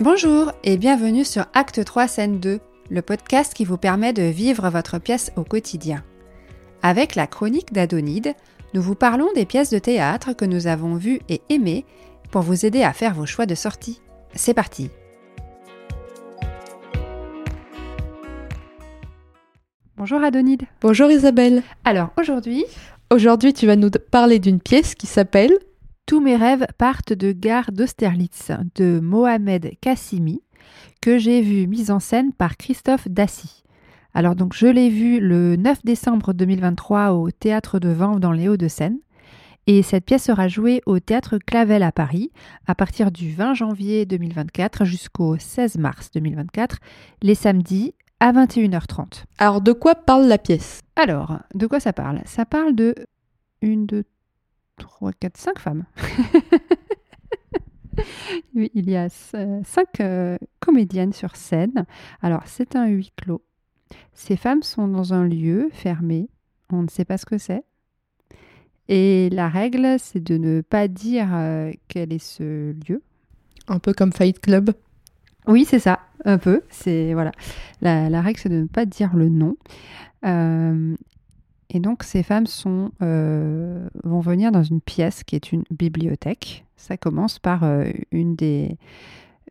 Bonjour et bienvenue sur Acte 3 scène 2, le podcast qui vous permet de vivre votre pièce au quotidien. Avec la chronique d'Adonide, nous vous parlons des pièces de théâtre que nous avons vues et aimées pour vous aider à faire vos choix de sortie. C'est parti Bonjour Adonide. Bonjour Isabelle. Alors aujourd'hui, Aujourd'hui, tu vas nous parler d'une pièce qui s'appelle Tous mes rêves partent de Gare d'Austerlitz de Mohamed Kassimi, que j'ai vu mise en scène par Christophe Dassy. Alors donc je l'ai vu le 9 décembre 2023 au Théâtre de Vanves dans les Hauts-de-Seine. Et cette pièce sera jouée au Théâtre Clavel à Paris à partir du 20 janvier 2024 jusqu'au 16 mars 2024, les samedis à 21h30. Alors, de quoi parle la pièce? Alors, de quoi ça parle? Ça parle de une, deux, trois, quatre, cinq femmes. oui, il y a euh, cinq euh, comédiennes sur scène. Alors, c'est un huis clos. Ces femmes sont dans un lieu fermé. On ne sait pas ce que c'est. Et la règle, c'est de ne pas dire euh, quel est ce lieu. Un peu comme Fight Club. Oui, c'est ça, un peu. C'est voilà. La, la règle, c'est de ne pas dire le nom. Euh, et donc, ces femmes euh, vont venir dans une pièce qui est une bibliothèque. Ça commence par euh, une des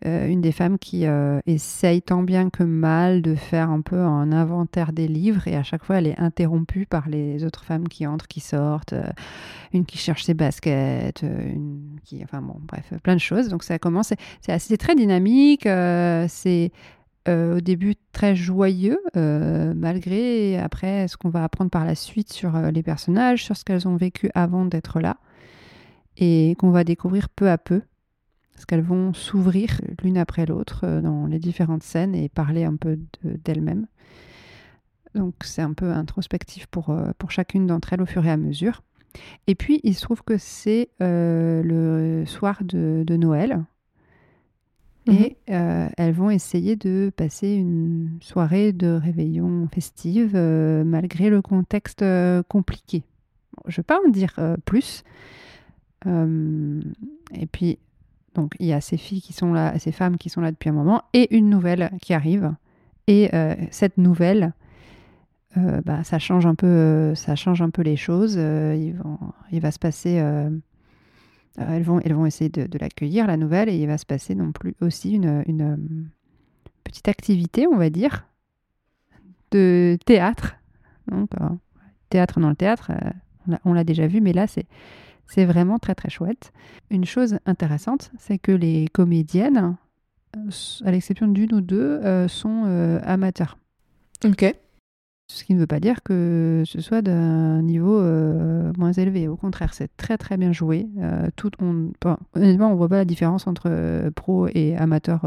euh, une des femmes qui essaye tant bien que mal de faire un peu un inventaire des livres et à chaque fois elle est interrompue par les autres femmes qui entrent, qui sortent, une qui cherche ses baskets, une qui, enfin bon, bref, plein de choses. Donc ça commence, c'est- très dynamique, c'est euh, au début très joyeux, euh, malgré après ce qu'on va apprendre par la suite sur euh, les personnages, sur ce qu'elles ont vécu avant d'être là et qu'on va découvrir peu à peu parce qu'elles vont s'ouvrir l'une après l'autre dans les différentes scènes et parler un peu de- d'elles-mêmes. Donc c'est un peu introspectif pour, pour chacune d'entre elles au fur et à mesure. Et puis il se trouve que c'est le soir de Noël. Et euh, elles vont essayer de passer une soirée de réveillon festive euh, malgré le contexte euh, compliqué. Je ne vais pas en dire plus. Et puis, donc, il y a ces filles qui sont là, ces femmes qui sont là depuis un moment, et une nouvelle qui arrive. Et cette nouvelle, bah, ça change un peu, ça change un peu les choses. Il va se passer, elles vont, elles vont essayer de, l'accueillir la nouvelle, et il va se passer non plus aussi une, euh, petite activité, on va dire, de théâtre. Donc, euh, théâtre dans le théâtre, euh, on l'a- déjà vu, mais là, c'est c'est vraiment très très chouette. Une chose intéressante, c'est que les comédiennes, euh, à l'exception d'une ou deux, euh, sont euh, amateurs. Ok. Ce qui ne veut pas dire que ce soit d'un niveau euh, moins élevé. Au contraire, c'est très très bien joué. Euh, tout, on, enfin, honnêtement, on voit pas la différence entre euh, pro et amateur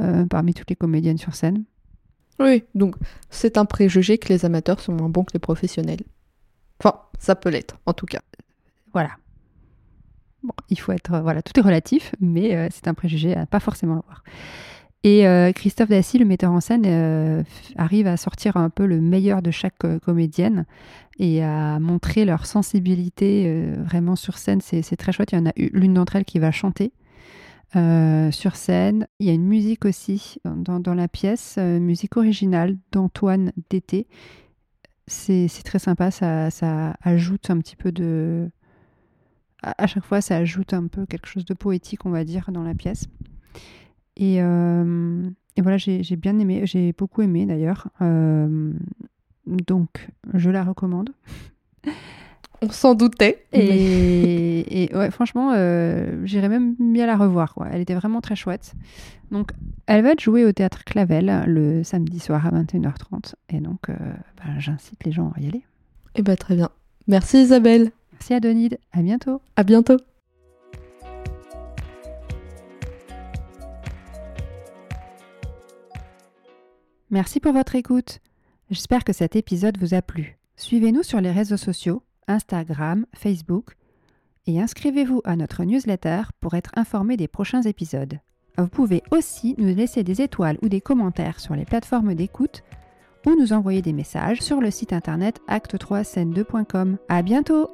euh, parmi toutes les comédiennes sur scène. Oui, donc c'est un préjugé que les amateurs sont moins bons que les professionnels. Enfin, ça peut l'être, en tout cas. Voilà. Bon, il faut être. Voilà, tout est relatif, mais c'est un préjugé à pas forcément avoir. Et euh, Christophe Dassy, le metteur en scène, euh, arrive à sortir un peu le meilleur de chaque euh, comédienne et à montrer leur sensibilité vraiment sur scène. C'est très chouette. Il y en a l'une d'entre elles qui va chanter. sur scène. Il y a une musique aussi dans, la pièce, musique originale d'Antoine Dété. C'est très sympa, ça, ajoute un petit peu de, à chaque fois, ça ajoute un peu quelque chose de poétique, on va dire, dans la pièce. Et, euh, et voilà, j'ai bien aimé, j'ai beaucoup aimé d'ailleurs. Euh, donc, je la recommande. On s'en doutait. Et, et ouais, franchement, euh, j'irais même bien la revoir. Quoi. Elle était vraiment très chouette. Donc, elle va être jouée au théâtre Clavel le samedi soir à 21h30. Et donc, euh, ben, j'incite les gens à y aller. Eh ben, très bien. Merci Isabelle. Merci Adonide, à bientôt. À bientôt. Merci pour votre écoute. J'espère que cet épisode vous a plu. Suivez-nous sur les réseaux sociaux, Instagram, Facebook, et inscrivez-vous à notre newsletter pour être informé des prochains épisodes. Vous pouvez aussi nous laisser des étoiles ou des commentaires sur les plateformes d'écoute ou nous envoyer des messages sur le site internet acte3scène2.com. À bientôt!